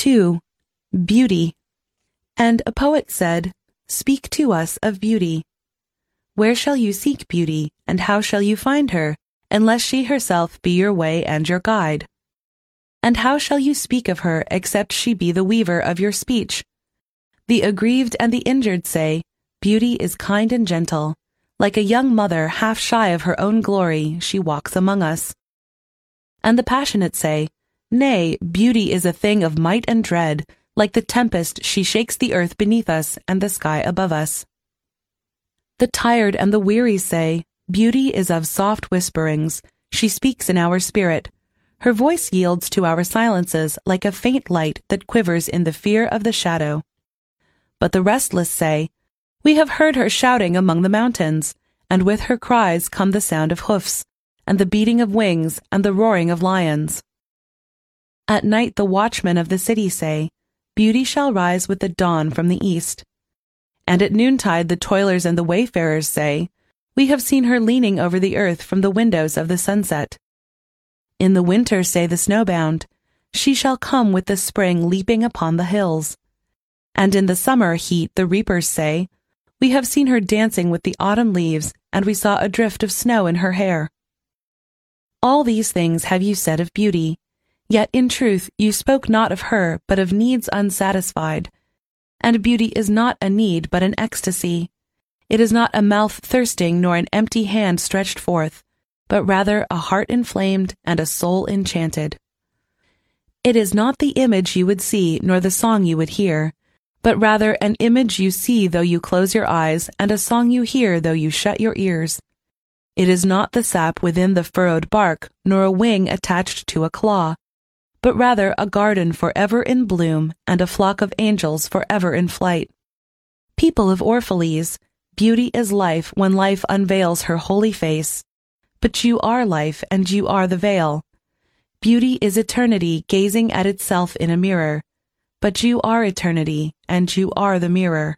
2. Beauty. And a poet said, Speak to us of beauty. Where shall you seek beauty, and how shall you find her, unless she herself be your way and your guide? And how shall you speak of her except she be the weaver of your speech? The aggrieved and the injured say, Beauty is kind and gentle. Like a young mother half shy of her own glory, she walks among us. And the passionate say, Nay, beauty is a thing of might and dread. Like the tempest, she shakes the earth beneath us and the sky above us. The tired and the weary say, Beauty is of soft whisperings. She speaks in our spirit. Her voice yields to our silences like a faint light that quivers in the fear of the shadow. But the restless say, We have heard her shouting among the mountains, and with her cries come the sound of hoofs, and the beating of wings, and the roaring of lions. At night the watchmen of the city say, Beauty shall rise with the dawn from the east. And at noontide the toilers and the wayfarers say, We have seen her leaning over the earth from the windows of the sunset. In the winter say the snowbound, She shall come with the spring leaping upon the hills. And in the summer heat the reapers say, We have seen her dancing with the autumn leaves, and we saw a drift of snow in her hair. All these things have you said of beauty, Yet in truth you spoke not of her, but of needs unsatisfied. And beauty is not a need, but an ecstasy. It is not a mouth thirsting, nor an empty hand stretched forth, but rather a heart inflamed and a soul enchanted. It is not the image you would see, nor the song you would hear, but rather an image you see though you close your eyes, and a song you hear though you shut your ears. It is not the sap within the furrowed bark, nor a wing attached to a claw, but rather a garden forever in bloom and a flock of angels forever in flight. People of Orphalese, beauty is life when life unveils her holy face. But you are life and you are the veil. Beauty is eternity gazing at itself in a mirror. But you are eternity and you are the mirror.